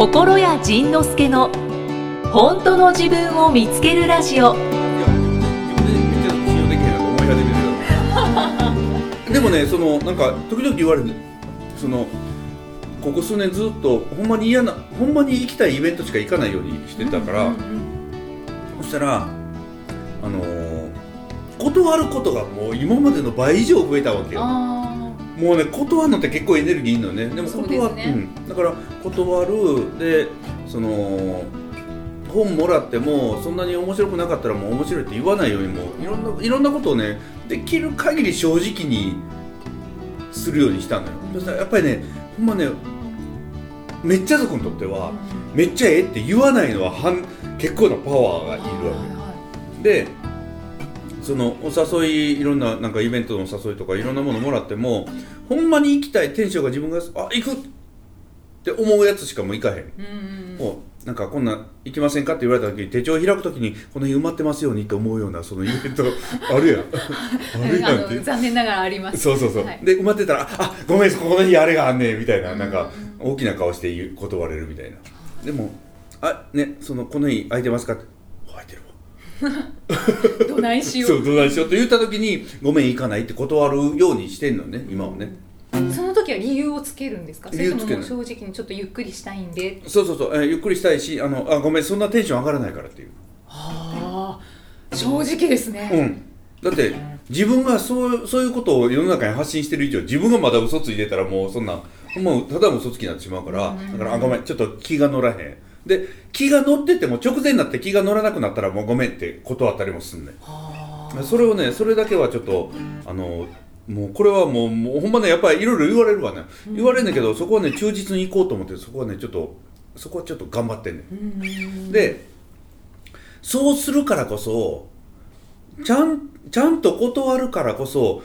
心谷仁之助の本当の自分を見つけるラジオ。でもねそのなんか時々言われるそのここ数年ずっとほんまに嫌なほんまに行きたいイベントしか行かないようにしてたから、そしたらあのー断ることがもう今までの倍以上増えたわけよ。あもうね断るのって結構エネルギーいるのね。でも断ですね。うん、だから断る。でその本もらってもそんなに面白くなかったらもう面白いって言わないようにもいろんないろんなことをねできる限り正直にするようにしたのよ。そしたらやっぱりねほんまねめっちゃ族にとってーはめっちゃええって言わないのははん結構なパワーがいるわけ。でそのお誘いいろんななんかイベントのお誘いとかいろんなものもらってもほんまに行きたいテンションが自分があ行くって思うやつしかもう行かへん、いうんうん。もうなんかこんな行きませんかって言われた時に手帳を開く時にこの日埋まってますようにって思うようなそのイベントあるやん。あるやんって。残念ながらあります。そうそうそう、はいで埋まってたら「あごめんここの日あれがあんねん」みたいなうんなんか大きな顔して断れるみたいな。でも「あねそのこの日空いてますか?」って「空いてるわ」どないしよそううどないしようと言った時に「ごめん行かない」って断るようにしてんのね今はね。その時は理由をつけるんですか？正直にちょっとゆっくりしたいんで。そうそうそう、えーゆっくりしたいしあのあごめんそんなテンション上がらないからっていう。ああ正直ですね。うん。だって自分がそうそういうことを世の中に発信してる以上自分がまだ嘘ついてたらもうそんなほんまただの嘘つきになってしまうからだからあごめんちょっと気が乗らへんで気が乗ってても直前になって気が乗らなくなったらもうごめんって断ったりもすんねそれをねそれだけはちょっとあのもうこれはもうもうほんまねやっぱりいろいろ言われるわね、言われるんだけどそこはね忠実に行こうと思ってそこはねちょっとそこはちょっと頑張ってんねん。でそうするからこそちゃんちゃんと断るからこそ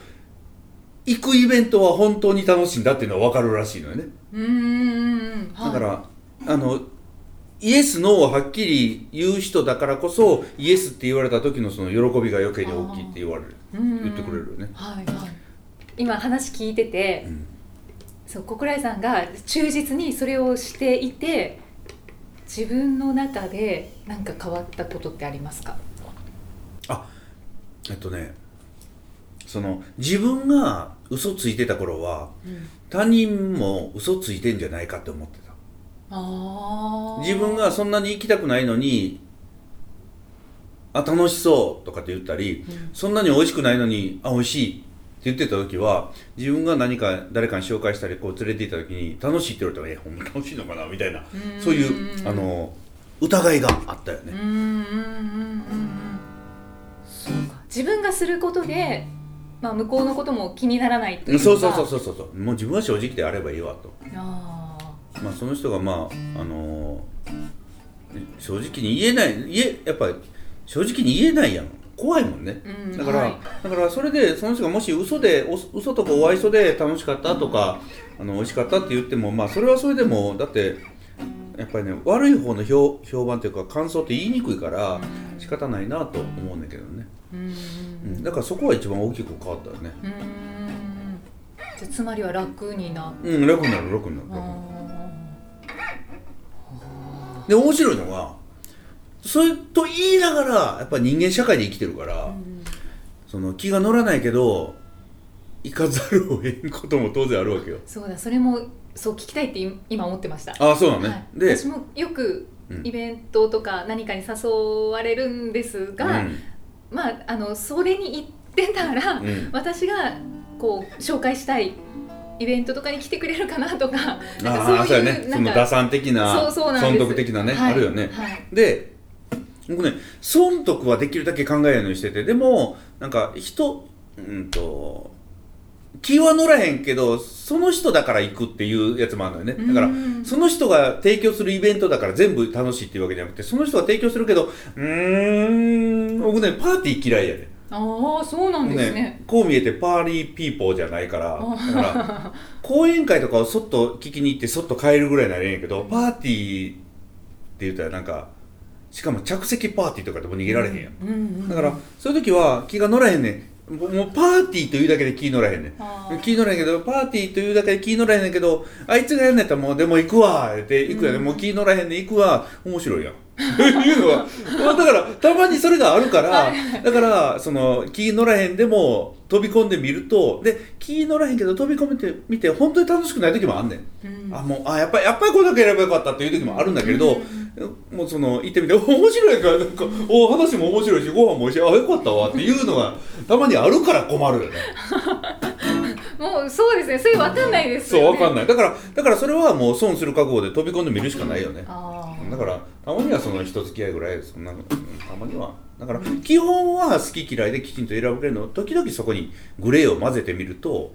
行くイベントは本当に楽しいんだっていうのは分かるらしいのよね。だから、あのイエス・ノーをはっきり言う人だからこそイエスって言われた時のその喜びが余計に大きいって言われる。言言ってくれるよね。はいはい。今話聞いてて、うん。そう小倉井さんが忠実にそれをしていて自分の中で何か変わったことってありますか？あえっとねその自分が嘘ついてた頃は他人も嘘ついてんじゃないかって思ってた自分がそんなに行きたくないのにあ楽しそうとかって言ったり、うん。そんなに美味しくないのにあ美味しいって言ってた時は自分が何か誰かに紹介したりこう連れて行った時に楽しいって言われたらえほんま楽しいのかなみたいなうん。そういうあの疑いがあったよね、自分がすることで、まあ、向こうのことも気にならないというか。そうそうそうそうそうそう。もう自分は正直であればいいわと。あまあその人がまああの正直に言えない言えやっぱり正直に言えないやん。怖いもんね、ーうんだから、はい。だからそれでその人がもし嘘でお嘘とかお愛想で楽しかったとかあの美味しかったって言ってもまあそれはそれでもだってやっぱりね悪い方の評評判というか感想って言いにくいから仕方ないなと思うんだけどね、うん。うん、だからそこは一番大きく変わったよね。うん。じゃあつまりは楽になうん楽になる楽になる楽になる。あで面白いのがそれと言いながらやっぱ人間社会で生きてるから、ーうん。その気が乗らないけど行かざるを得んことも当然あるわけよ。そうだそれもそう聞きたいって今思ってました。ああそうなのね、はい、で私もよくうん。イベントとか何かに誘われるんですが、うん。まああのそれに行ってたら、うん。私がこう紹介したいイベントとかに来てくれるかなとかなんあかあそうやね。その打算的なそうそうな損得的なね、はい。あるよね。はい。で僕ね損得はできるだけ考えるようにしててでもなんか人うんと気は乗らへんけどその人だから行くっていうやつもあるのよね。だからうんその人が提供するイベントだから全部楽しいっていうわけじゃなくてその人が提供するけどうーん僕ねパーティー嫌いやねああそうなんですね。こう見えてパーリーピーポーじゃないからあだから講演会とかをそっと聞きに行ってそっと帰るぐらいならええんやけどパーティーって言ったらなんかしかも着席パーティーとかでも逃げられへんやん。うんうんうん。だからそういう時は気が乗らへんねん。もうパーティーというだけで気乗らへんねん。気乗らへんけどパーティーというだけで気乗らへんねんけどあいつがやんねやったらもうでも行くわって行くやで、もう気乗らへんねん行くわ面白いやんいうのはまあだからたまにそれがあるからだからその気乗らへんでも飛び込んでみるとで気乗らへんけど飛び込めてみて本当に楽しくない時もあんねん、うん。あもうあやっぱりやっぱりこれだけやればよかったっていう時もあるんだけれど、もうその行ってみてお 面白いからなんかお話も面白いしご飯も美味しいあよかったわっていうのがたまにあるから困るよね。もうそうですね。それ分かんないですよ、ね、そうわかんない。だからだからそれはもう損する覚悟で飛び込んでみるしかないよね。あー。だからたまにはその人付き合いぐらいそんなうんたまには。だから基本は好き嫌いできちんと選ぶけれど時々そこにグレーを混ぜてみると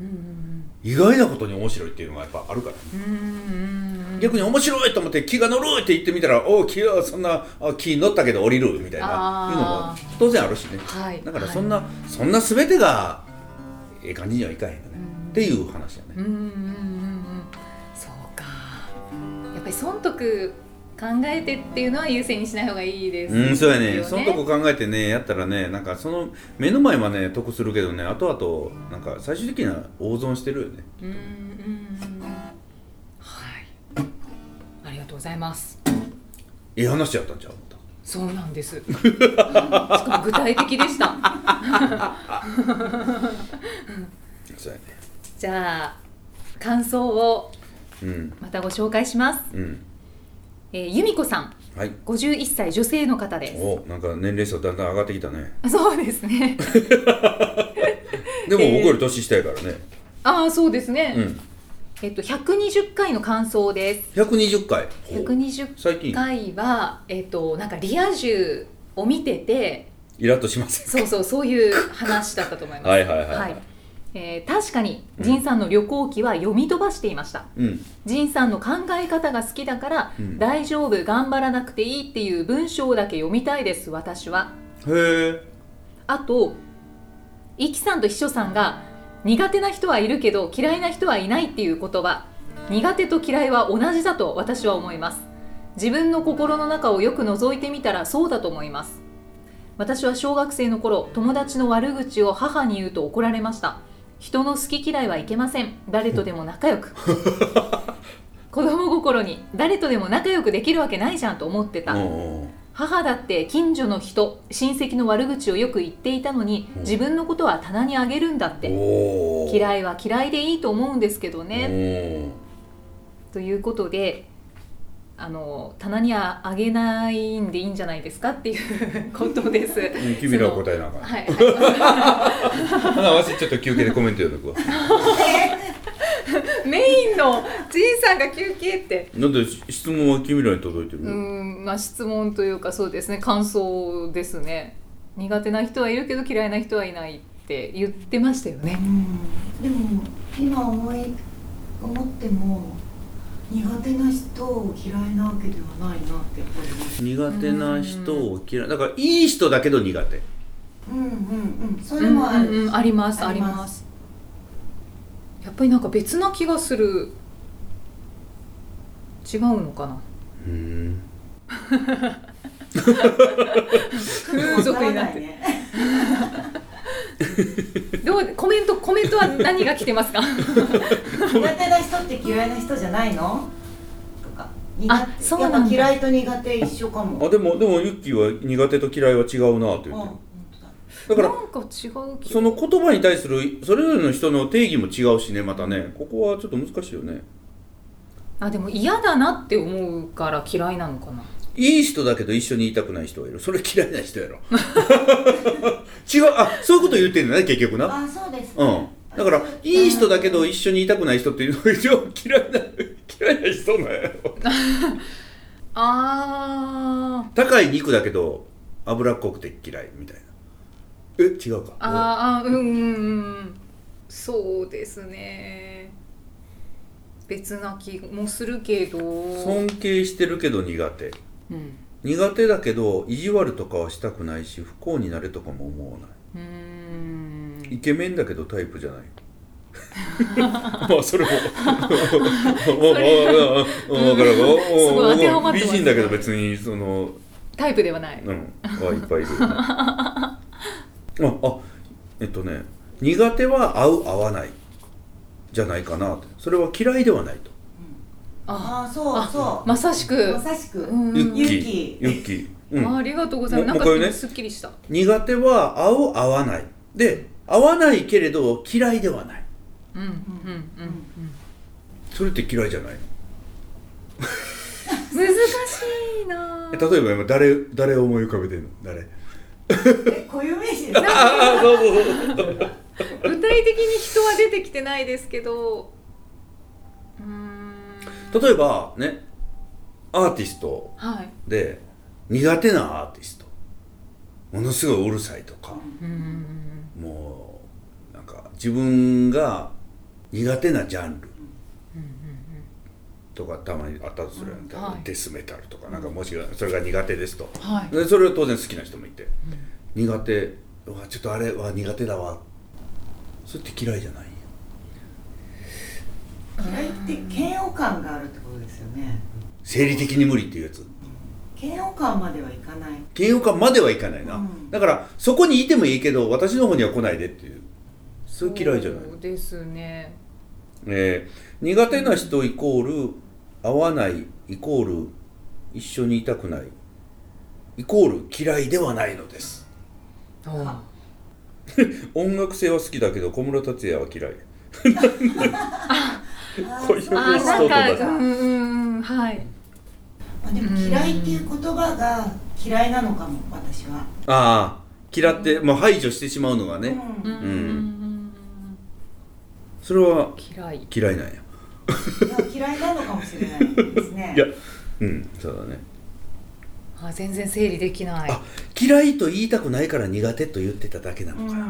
意外なことに面白いっていうのがやっぱあるからね。逆に面白いと思って気が乗るって言ってみたらおお気はそんなあ気乗ったけど降りるみたいないうのも当然あるしね。はい。だからそんな、そんな全てがええ感じにはいかへんよね。うん。っていう話やね。うんうんうんうんうん。そうか。やっぱり損得考えてっていうのは優先にしない方がいいですうん、そうやね。よそのとこ考えてねやったらねなんかその目の前はね得するけどね後々なんか最終的には大損してるよね。うんうんうん。はい。ありがとうございます。いい話やったんちゃうそうなんです。しかも具体的でした。そうやね。じゃあ感想をうん。またご紹介します、うんえー、由美子さん。はい。51歳女性の方です。おなんか年齢層だんだん上がってきたね。そうですね。でも僕より年下やからね、ああそうですね、うん。えっと120回の感想です。120回。ほう。120最近回はえっとなんかリア充を見ててイラッとしませんそうそうそういう話だったと思います。はいはいはい。はいえー確かに仁さんの旅行記は読み飛ばしていました。うん。仁さんの考え方が好きだから、うん。大丈夫頑張らなくていいっていう文章だけ読みたいです私は。へえ。あとイキさんと秘書さんが苦手な人はいるけど嫌いな人はいないっていう言葉。苦手と嫌いは同じだと私は思います。自分の心の中をよく覗いてみたらそうだと思います。私は小学生の頃友達の悪口を母に言うと怒られました人の好き嫌いはいけません。誰とでも仲良く。子供心に誰とでも仲良くできるわけないじゃんと思ってた、母だって近所の人親戚の悪口をよく言っていたのにうん。自分のことは棚にあげるんだって。嫌いは嫌いでいいと思うんですけどね。おということであの棚にはあげないんでいいんじゃないですかっていうことです。君らは答えなあかん。はい、はほなわしちょっと休憩でコメント読んどくわ。い、メインのじいさんが休憩って。なんで質問は君らに届いてるうのんまあ質問というかそうですね感想ですね。苦手な人はいるけど嫌いな人はいないって言ってましたよね。でも今思い思っても苦手な人を嫌いなわけではないなってやっぱり思う。苦手な人を嫌いだからいい人だけど苦手。うんうんうん。それもある、うんうんうん。ありますああります。ります。やっぱりなんか別な気がする。違うのかな。うん。風俗になって。る、ね どうコメントコメントは何が来てますか？苦手な人って嫌いな人じゃないの？とか。苦あ手そうなんだ。やっぱ嫌いと苦手一緒かも。あでもでもユッキーは苦手と嫌いは違うなってうん言ってだ。からなんか違うその言葉に対するそれぞれの人の定義も違うしねまたね。ここはちょっと難しいよね。あでも嫌だなって思うから嫌いなのかな。いい人だけど一緒にいたくない人がいる。それ嫌いな人やろ 違うあそういうこと言ってんだね結局な。あそうです。ね、うん。だからいい人だけど一緒にいたくない人っていうのが一応嫌いな嫌いな人なんやろあー。高い肉だけど脂っこくて嫌いみたいな。え違うか？あーあうんうんうん。そうですね。別な気もするけど。尊敬してるけど苦手。うん苦手だけど意地悪とかはしたくないし不幸になれとかも思わなうーん。いイケメンだけどタイプじゃない。まあそれも。分からん美人だけど別にそのタイプではない。うん。はいっぱいいる。ああえっとね苦手は合う合わないじゃないかなそれは嫌いではないとあああそうそう。まさしく。まさしく、うん。ユッキユッー。キユッキー、うん、あありがとうございます。なんかすっきりした。苦手は合う合わない。で合わないけれど嫌いではない。うんうんうんそれって嫌いじゃないの？うん。難しいな。え。例えば今誰誰を思い浮かべてんの？誰？え固有名詞。ですかああそうそうそう。具体的に人は出てきてないですけど。うーん。例えばねアーティストはい。で苦手なアーティスト。ものすごいうるさいとか。もうなんか自分が苦手なジャンル。とかたまにあったとするやん、うんはい。デスメタルとか。なんかもしそれが苦手ですと、はい。でそれを当然好きな人もいて、苦手。うわちょっとあれは苦手だわ。それって嫌いじゃない？嫌いって嫌悪感があるってことですよね。生理的に無理っていうやつ。嫌悪感まではいかない。嫌悪感まではいかないな、うん。だからそこにいてもいいけど私の方には来ないでっていう。それ嫌いじゃない。そうですね。えー苦手な人イコール合わないイコール一緒にいたくない。イコール嫌いではないのです。あ 音楽性は好きだけど小室達也は嫌い こういうあー、なんか、うんうんうん、はい。まあ、でも嫌いっていう言葉が嫌いなのかも私は、ああ嫌って、まあ、排除してしまうのがね、うん。うん。うんうんそれは嫌い。嫌いなんや。いや嫌いなのかもしれないですね。いやうんそうだね。あ、全然整理できない。あ嫌いと言いたくないから苦手と言ってただけなのか。な、う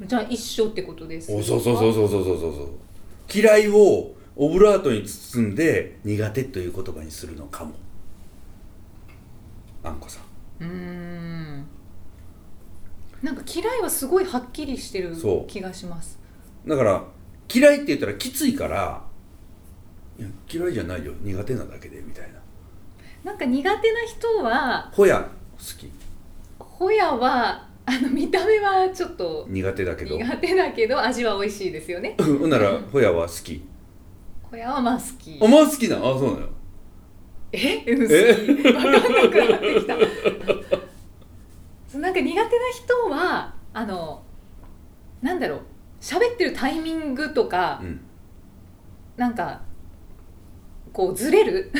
じゃあ一生ってことですおそうそうそうそうそうそうそう。嫌いをオブラートに包んで苦手という言葉にするのかも。あんこさん。うん。なんか嫌いはすごいはっきりしてる気がします。だから嫌いって言ったらきついからいや嫌いじゃないよ。苦手なだけでみたいな。なんか苦手な人はほや好き。ほやはあの見た目はちょっと苦手だけど。苦手だけど味は美味しいですよね。ほんならほやは好き。ホヤはまあ好き。あまあ好きなあそうなの。え？うん好き分かんなくなってきた。なんか苦手な人はあのなんだろう。喋ってるタイミングとか、うん。なんかこうずれる？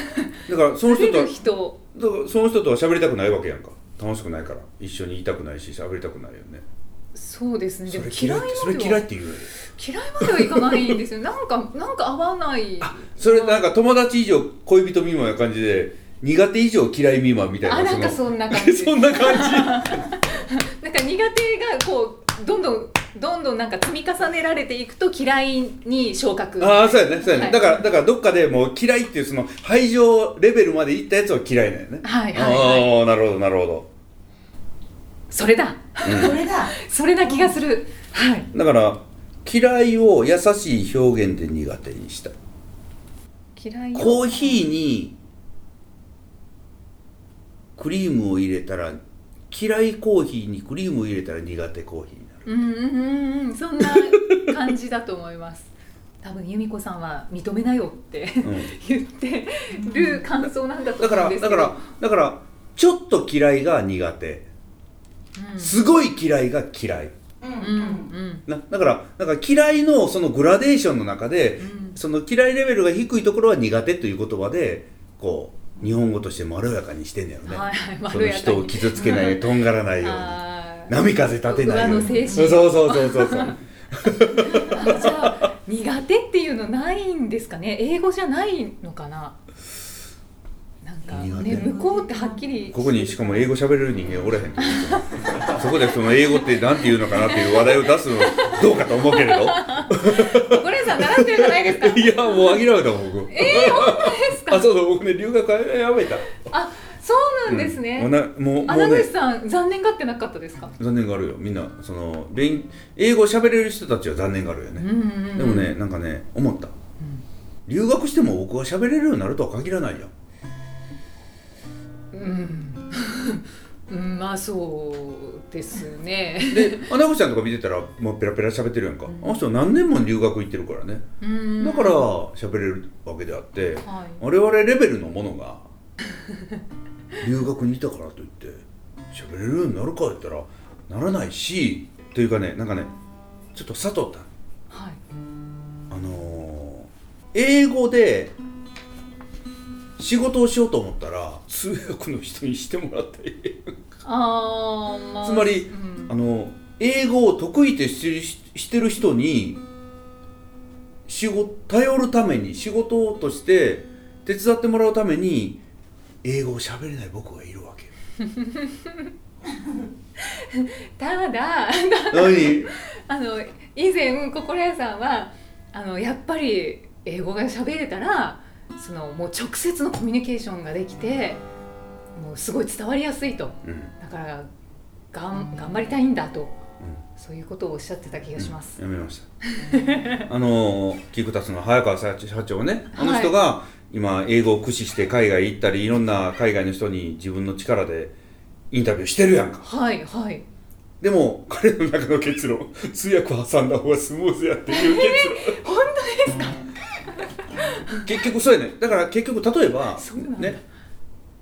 だからその人とだからその人とは喋りたくないわけやんか楽しくないから。一緒にいたくないし喋りたくないよね。そうですね。でも嫌いそれでは嫌いって言うよ嫌いまではいかないんですよ。なんか なんか合わない。あそれなんか友達以上恋人未満な感じで苦手以上嫌い未満みたいなあなんかのそんな感じ。そんな感じ。なんか苦手がこうどんどんどんどんなんか積み重ねられていくと嫌いに昇格。ああそうやねそうやね、はい。だからだからどっかでもう嫌いっていうその排除レベルまでいったやつは嫌いなんよね。はいはいはい。ああなるほどなるほど、それだ。それだ。それな気がする。はい。だから嫌いを優しい表現で苦手にした。嫌いよコーヒーにクリームを入れたら嫌いコーヒーにクリームを入れたら苦手コーヒーうんうんうんうんそんな感じだと思います。多分由美子さんは認めなよってうん。言ってる感想なんだとだから思うんですけど。だからだからちょっと嫌いが苦手。うん。すごい嫌いが嫌い。うんうんうん。なだからだから嫌いのそのグラデーションの中で、うん。その嫌いレベルが低いところは苦手という言葉でこう日本語としてまろやかにしてんだよね、はいはいまその人を傷つけないとんがらないように波風立てないように。そうそうそうそうそう。あ じゃあ苦手っていうのないんですかね？英語じゃないのかな？なんかね向こうってはっきり。ここにしかも英語喋れる人間おらへんそこでその英語って何て言うのかなっていう話題を出すのどうかと思うけれど。ゴレンさん習ってるじゃないですか？いやもう諦めたもん僕。えー、本当ですか？あそうそう僕ね留学やめた。あそうなんですね、うん。もうなもうも穴口さん残念がってなかったですか、残念があるよ。みんなその勉英語喋れる人たちは残念があるよね、うんうんうん。でもねなんかね思った、留学しても僕は喋れるようになるとは限らないよ。うん。うんまあそうですね。でアナゴちゃんとか見てたらもうペラペラ喋ってるやんか、うん。あの人何年も留学行ってるからね。うん。だから喋れるわけであって、はい。我々レベルのものが 留学にいたからといって喋れるようになるか言ったらならないしというかねなんかねちょっと佐藤た。はい。あのー英語で仕事をしようと思ったら通訳の人にしてもらったらいいあーまあ。つまりうん。あの英語を得意としてるしてる人に仕事頼るために仕事として手伝ってもらうために英語を喋れない僕がいるわけよ。ただ何？あの以前心屋さんはあのやっぱり英語が喋れたらそのもう直接のコミュニケーションができてもうすごい伝わりやすいと。うん。だからがん頑張りたいんだと、そういうことをおっしゃってた気がします。やめました。あのキクタスの早川社長ねあの人が今英語を駆使して海外行ったりいろんな海外の人に自分の力でインタビューしてるやんか。はいはい。でも彼の中の結論通訳挟んだ方がスムーズやっていう結論、本当ですか？結局そうやね。だから結局例えばね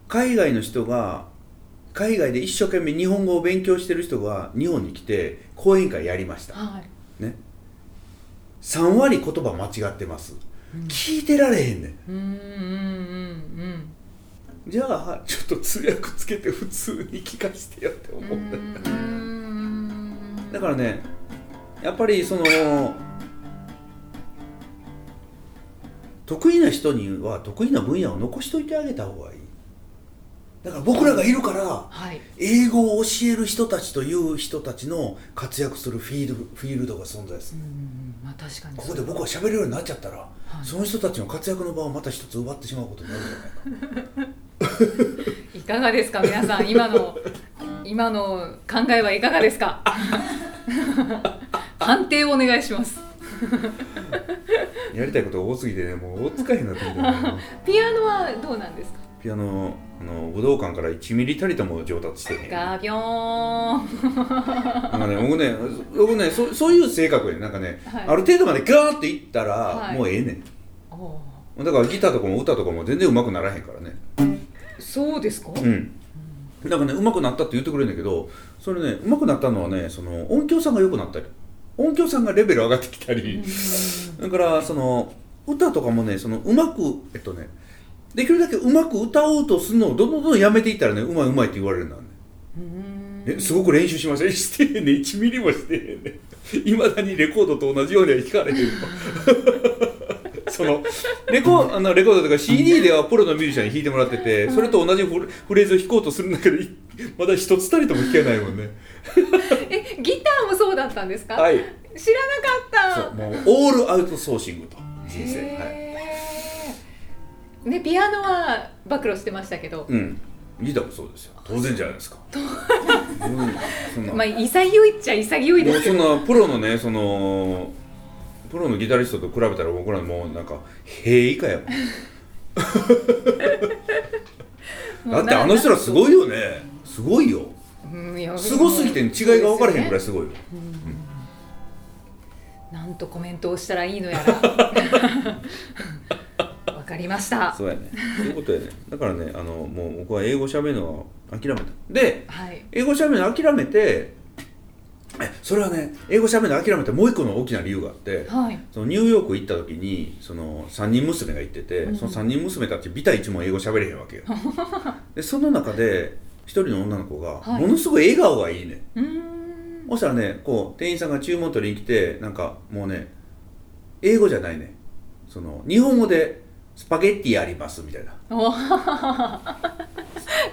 海外の人が海外で一生懸命日本語を勉強してる人が日本に来て講演会やりました。はい。ね。3割言葉間違ってます、聞いてられへんねん。うんうんうんじゃあちょっと通訳つけて普通に聞かせてよって思う。んう、うん。だからねやっぱりその得意な人には得意な分野を残しといてあげた方がいいだから僕らがいるからはい。英語を教える人たちという人たちの活躍するフィールフィールドが存在する。うんまあ確かに。ここで僕は喋れるようになっちゃったら、い。その人たちの活躍の場をまた一つ奪ってしまうことになるんじゃないか。いかがですか皆さん。今の今の考えはいかがですか？判定をお願いします。やりたいことが多すぎてねもう追っつかへんなって ピアノはどうなんですか？ピアノあの武道館から1ミリたりとも上達してへんガビョーン。なんかね僕ね僕ねそそういう性格やね。なんかね、はい。ある程度までガーっていったら、はい。もうええねん。だからギターとかも歌とかも全然上手くならへんからね。そうですか、うん。なんかね上手くなったって言ってくれるんだけどそれね上手くなったのはねその音響さんが良くなったり音響さんがレベル上がってきたり、だからその歌とかもねそのうまくえっとねできるだけうまく歌おうとするのをどんどんどんやめていったらねうまいうまいって言われるんだね。うん。えすごく練習しましたえしてへんね1ミリもしてへんねいまだにレコードと同じようには弾かれへんの。そのレコあのレコードとか CD ではプロのミュージシャンに弾いてもらっててそれと同じフレーズを弾こうとするんだけどい まだ一つたりとも弾けないもんね。えギターもそうだったんですか、はい。知らなかった。そうもうオールアウトソーシングと人生。はいねピアノは暴露してましたけど、うん。ギターもそうですよ。当然じゃないですか。うん。そんな。まあ潔いっちゃ潔いもうそんですけどなプロのねそのプロのギタリストと比べたら僕らもうなんか平以下やもんだってあの人らすごいよね。すごいよ。うんすごすぎて違いが分からへんぐらいすごいよ。なんとコメントをしたらいいのやら。わ かりました。そうやね。そういうことやね。だからねあのもう僕は英語喋るのは諦めた。ではい。英語喋るの諦めてえそれはね英語喋るの諦めてもう一個の大きな理由があってはい。そのニューヨーク行った時にその3人娘が行ってて、うん。その3人娘たちビタ一も英語喋れへんわけよ。でその中で一人の女の子がはい。ものすごい笑顔がいいね、うーん。そしたらねこう店員さんが注文取りに来てなんかもうね英語じゃないね。その日本語でスパゲッティありますみたいな。お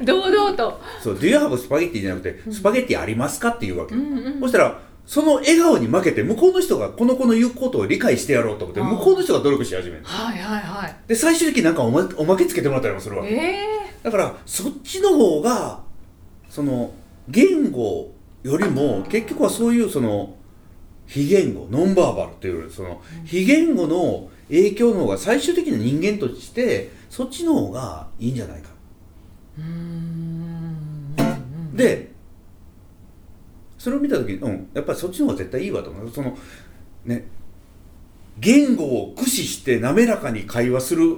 堂々と。そう「Do you have spaghetti?」じゃなくて「スパゲッティありますか?」って言うわけ、うんうんそしたらその笑顔に負けて向こうの人がこの子の言うことを理解してやろうと思って向こうの人が努力し始める。はいはいはい。で最終的になんかおまおまけつけてもらったりもするわけ。えだからそっちの方がその言語よりも結局はそういうその非言語ノンバーバルっていうその非言語の影響の方が最終的に人間としてそっちの方がいいんじゃないか。でそれを見た時にうんやっぱりそっちの方が絶対いいわと思う。そのね言語を駆使して滑らかに会話する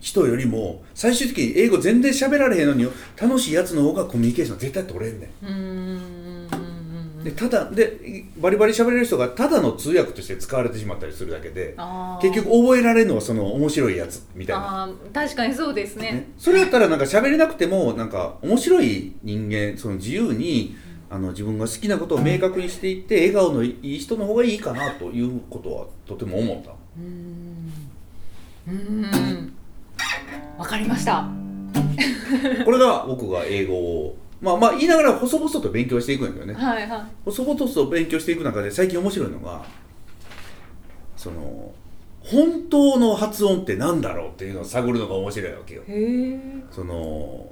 人よりも最終的に英語全然喋られへんのに楽しいやつの方がコミュニケーション絶対取れんねんでただでバリバリ喋れる人がただの通訳として使われてしまったりするだけで結局覚えられるのはその面白いやつみたいな、確かにそうですね。ね、それやったらなんか喋れなくてもなんか面白い人間その自由にあの自分が好きなことを明確にしていって笑顔のいい人の方がいいかなということはとても思った。うん。うん。わかりました。これが僕が英語をまあまあ言いながら細々と勉強していくんだけどね。はいはい。細々と勉強していく中で最近面白いのがその本当の発音って何だろうっていうのを探るのが面白いわけよ。その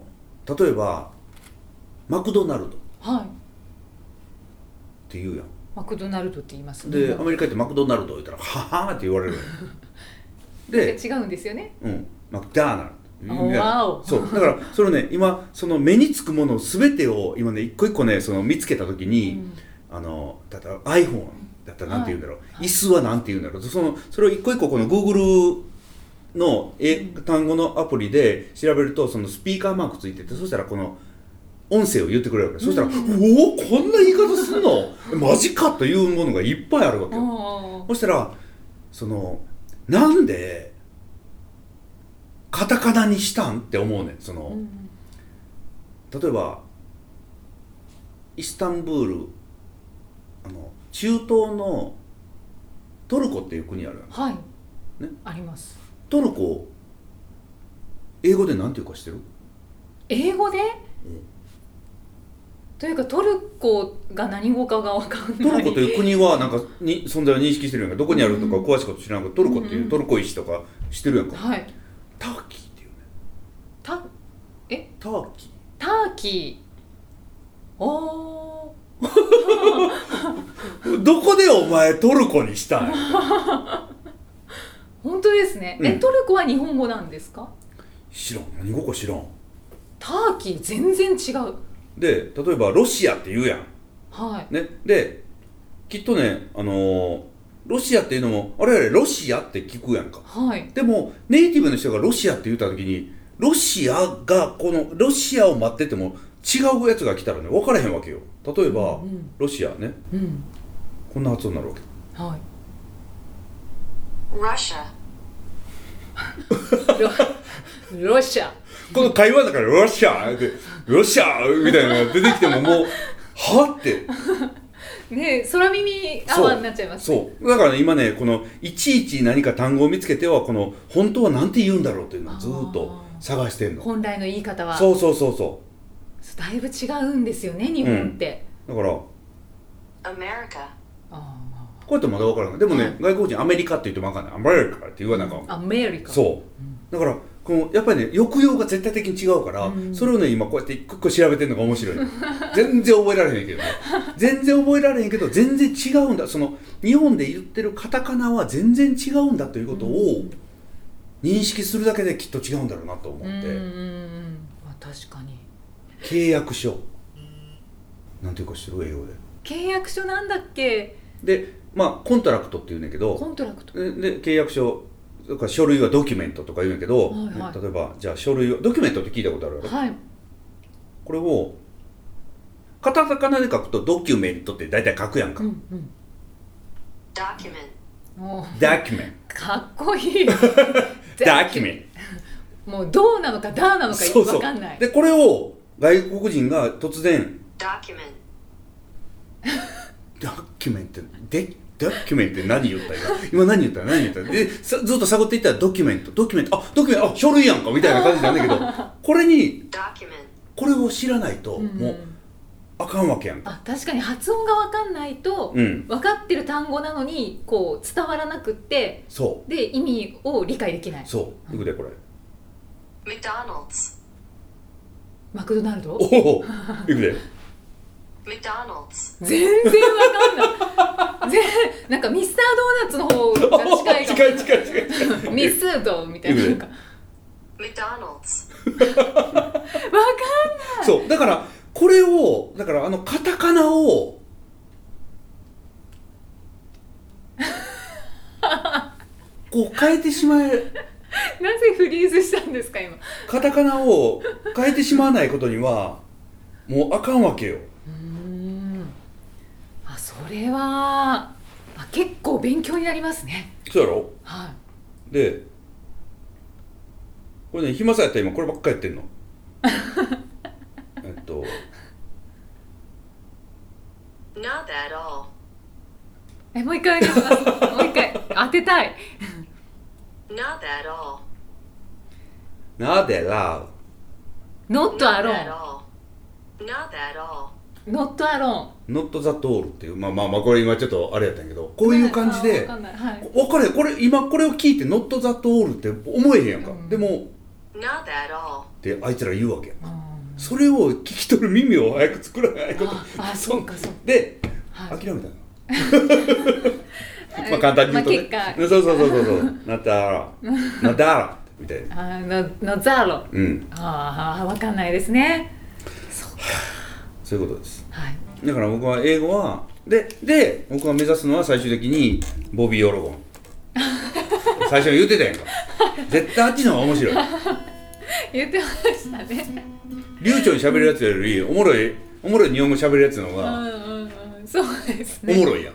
例えばマクドナルド。っはい。て言うやん。マクドナルドって言いますでアメリカ行ってマクドナルド言ったら「ははーって言われる で、違うんですよね。うん、マクダーナルドそう。だからそれをね今その目につくもの全てを今ね一個一個ねその見つけた時に、あのだったら iPhone だったらなんて言うんだろう、はい。椅子はなんて言うんだろう。そのそれを一個一個この Google の英単語のアプリで調べるとそのスピーカーマークついててそしたらこの音声を言ってくれるわけ。そしたら「うん。おおこんな言い方すんの？マジか!」というものがいっぱいあるわけよ。あそしたらそのなんでカタカナにしたんって思うねんその、例えばイスタンブールあの中東のトルコっていう国あるやん。はい。ね。あります。トルコ英語でなんていうか知ってる？英語で？というかトルコが何語かがわかんない。トルコという国はなんかに存在を認識してるやんか。どこにあるとか詳しいこと知らんけどトルコっていうトルコ石とか知ってるやんか。はいターキーっていうね。タターキターキー。おー。ー どこでお前トルコにしたんや？本当ですね、えうん。トルコは日本語なんですか？知らん。何語か知らん。ターキー全然違う。で例えばロシアって言うやん。はい。ね、できっとね、あのーロシアっていうのもあれあれロシアって聞くやんか。はい。でもネイティブの人がロシアって言った時にロシアがこのロシアを待ってても違うやつが来たらね分からへんわけよ。例えば、うんロシアね。うん。こんな発音になるわけ。はい。Russia, ロ ロシア。この会話だからロシアってロシアみたいなのが出てきてももうはってねえ空耳アワーになっちゃいますね。そう。だからね今ねこのいちいち何か単語を見つけてはこの本当は何て言うんだろうっていうのをずーっと探してんの。本来の言い方は。そうそうそうそだいぶ違うんですよね日本って、うだから。こ America, あうやってまだ分からないでもね、はい。外国人アメリカって言っても分かんない。アメリカって言わなあかアメリカ。そう。だからこのやっぱりね抑揚が絶対的に違うから、うん。それをね今こうやって一個一個調べてるのが面白い。全然覚えられへんけど。ね全然覚えられへんけど全然違うんだ。その日本で言ってるカタカナは全然違うんだということを認識するだけできっと違うんだろうなと思って、うんまあ確かに。契約書。なんていうか知る英語で。契約書なんだっけ？でまあ contract っていうんだけど。 contract。でで契約書とか書類は document とか言うんやけど、はいはい。例えばじゃあ書類を document って聞いたことあるやろ？はい。これをカタカナで書くとドキュメントって大体書くやんか、うん document, うん。もうダキュメンかっこいい。トダキュメンもうどうなのかダーなのかそうそう。わかんない。でこれを外国人が突然 document, ダキュメントでダキュメントって何言った今？今何言った？何言った？でさずっと探っていったらドキュメント。ドキュメント。あドキュメント。あ書類やんか。みたいな感じなんだけどこれにこれを知らないとうんもうあかんわけやんか。あ確かに発音がわかんないと、うん。分かってる単語なのにこう伝わらなくってそで意味を理解できない。う。そういくでこれ。マクドナルド？おお。いくで全然わかんない。全なんかミスタードーナツの方が近い近い近い近いミスドみたいな。なんか。McDonald's, わかんない。そうだからこれをだからあのカタカナをこう変えてしまえ。なぜフリーズしたんですか今。カタカナを変えてしまわないことにはもうあかんわけよそれはあ結構勉強になりますね。そうやろ？はい。でこれね暇さやったら今こればっかりやってんの。えっと。Not at all. えもう一回お願いします。もう一回。当てたい。Not at all. なでら Not Not at alone all. Not at all. Not alone ノットザトールっていうまあまあまあこれ今ちょっとあれやったんやけどこういう感じであわかんないはい。分かるよ。これ今これを聞いてノットザトールって思えへんやんか、うん。でも Not at all. ってあいつら言うわけやん。うん。それを聞き取る耳を早く作らないこと。ああそうかそうではい。諦めたの。まあ簡単に言うとね、まあ結そうそうそうそうそう。なったらなったらみたいな。あののザーロうん。ああわかんないですね。そうか。そういうことです。はいだから僕は英語はでで僕が目指すのは最終的にボビー・オロゴン。最初に言ってたやんか。絶対あっちの方が面白い。言ってましたね。流暢に喋るやつよりおもろいおもろい日本語喋るやつの方うんがうんうん。そうですね。おもろいやん、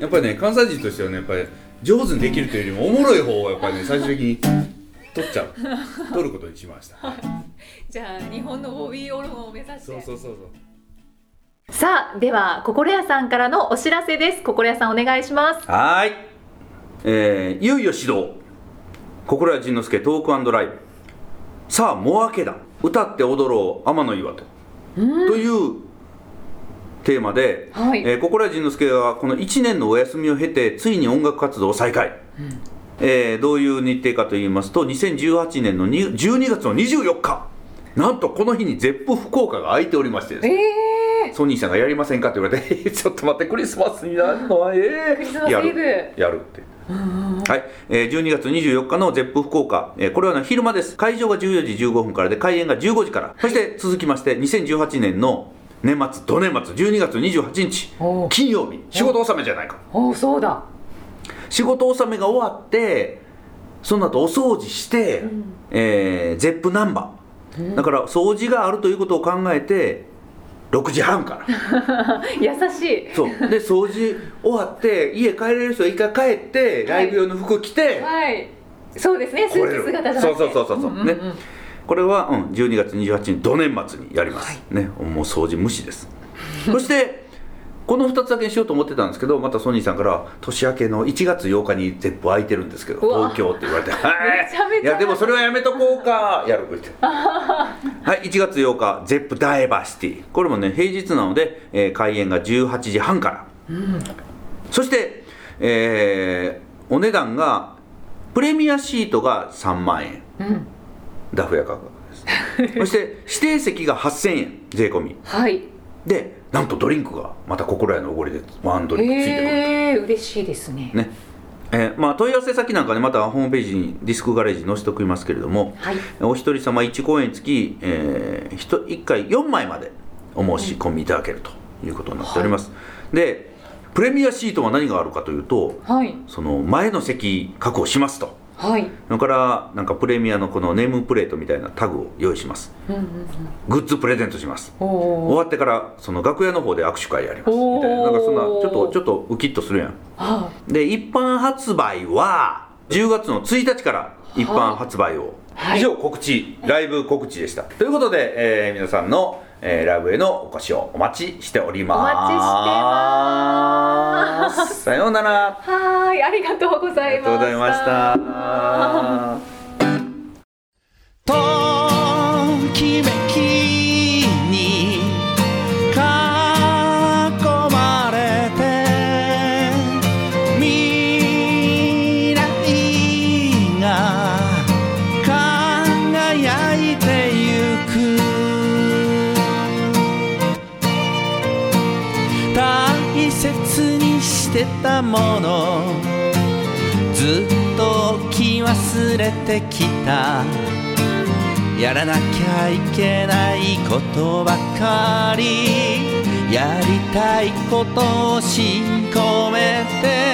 やっぱりね関西人としてはねやっぱり上手にできるというよりもおもろい方をやっぱりね 最終的に取っちゃう。取ることにしました。じゃあ日本のボビー・オルゴンを目指して。そうそうそうそうさあでは心屋さんからのお知らせです。心屋さんお願いします。はーい、えーいよいよ始動心谷仁之助トークライブ。さあもう明けだ。歌って踊ろう天の岩戸というテーマで、はい。えー心谷仁之助はこの1年のお休みを経てついに音楽活動を再開、えーどういう日程かと言いますと2018年のに12月の24日。なんとこの日にゼップ福岡が空いておりましてですね。えソニーさんがやりませんかって言われて、ちょっと待って、クリスマスになるの？は、ええクリスマスイブ。やる。やるって。はい、えー、12月24日のゼップ福岡、えーこれは、ね、昼間です。会場が14時15分から。で、開演が15時から。そして続きまして、2018年の年末、土年末、12月28日金曜日、仕事納めじゃないか。おおそうだ。仕事納めが終わって、その後お掃除して、えーゼップナンバー。だから、掃除があるということを考えて、6時半から。優しい。そう。で掃除終わって家帰れる人は一回帰ってライブ用の服着て、はい。そうですね。スーツ姿じゃなくてそうそうそうそう、んんん。ね。これは、うん、12月28日土年末にやります、ね。もう掃除無視です。そしてこの2つだけにしようと思ってたんですけどまたソニーさんから年明けの1月8日にゼップ空いてるんですけど東京って言われて「はい。いやでもそれはやめとこうか」やるって。はい1月8日ゼップダイバーシティ。これもね平日なので、えー開演が18時半から。そして、えーお値段がプレミアシートが3万円。うん。ダフ屋価格です。そして指定席が8000円税込み。はい。でなんとドリンクがまた心屋のおごりでワンドリンクついてくるへえ嬉しいですね。ね。えーまあ、問い合わせ先なんかねまたホームページにディスクガレージに載せておきますけれども、はい。お一人様1公演につき、えー、1, 1回4枚までお申し込みいただけるということになっております、でプレミアシートは何があるかというとはい。その前の席確保しますとはい。それからなんかプレミアのこのネームプレートみたいなタグを用意します。うんうんうん。グッズプレゼントします。お終おわってからその楽屋の方で握手会やりますみたいな。なんかそんなちょっとちょっとウキッとするやん。はで一般発売は10月の1日から一般発売を、はい。以上告知ライブ告知でした。ということで、えー皆さんの、えーライブへのお越しをお待ちしております。お待ちしてます。さようなら。はーいありがとうござありがとういまございました。ときめきもの。ずっと置き忘れてきた。やらなきゃいけないことばかり。やりたいことをし込めて。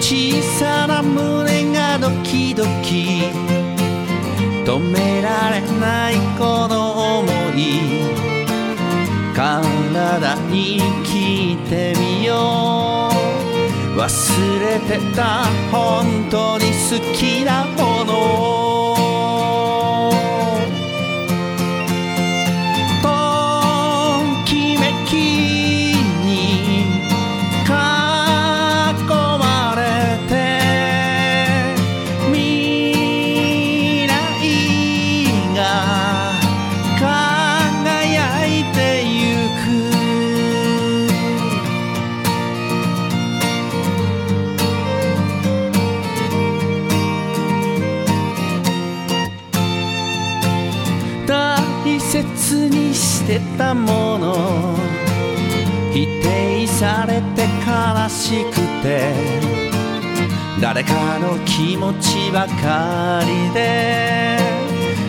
小さな胸がドキドキ。止められないこの想い。体に聞いてみよう。忘れてた。本当に好きなものを。たもの。否定されて悲しくて。誰かの気持ちばかりで。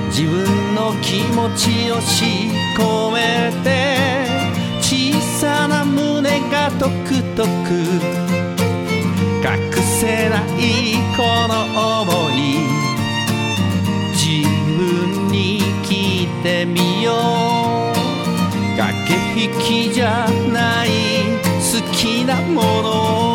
自分の気持ちをし込めて。小さな胸がトクトク隠せないこの想い。自分に聞いてみよう。引きじゃない好きなものを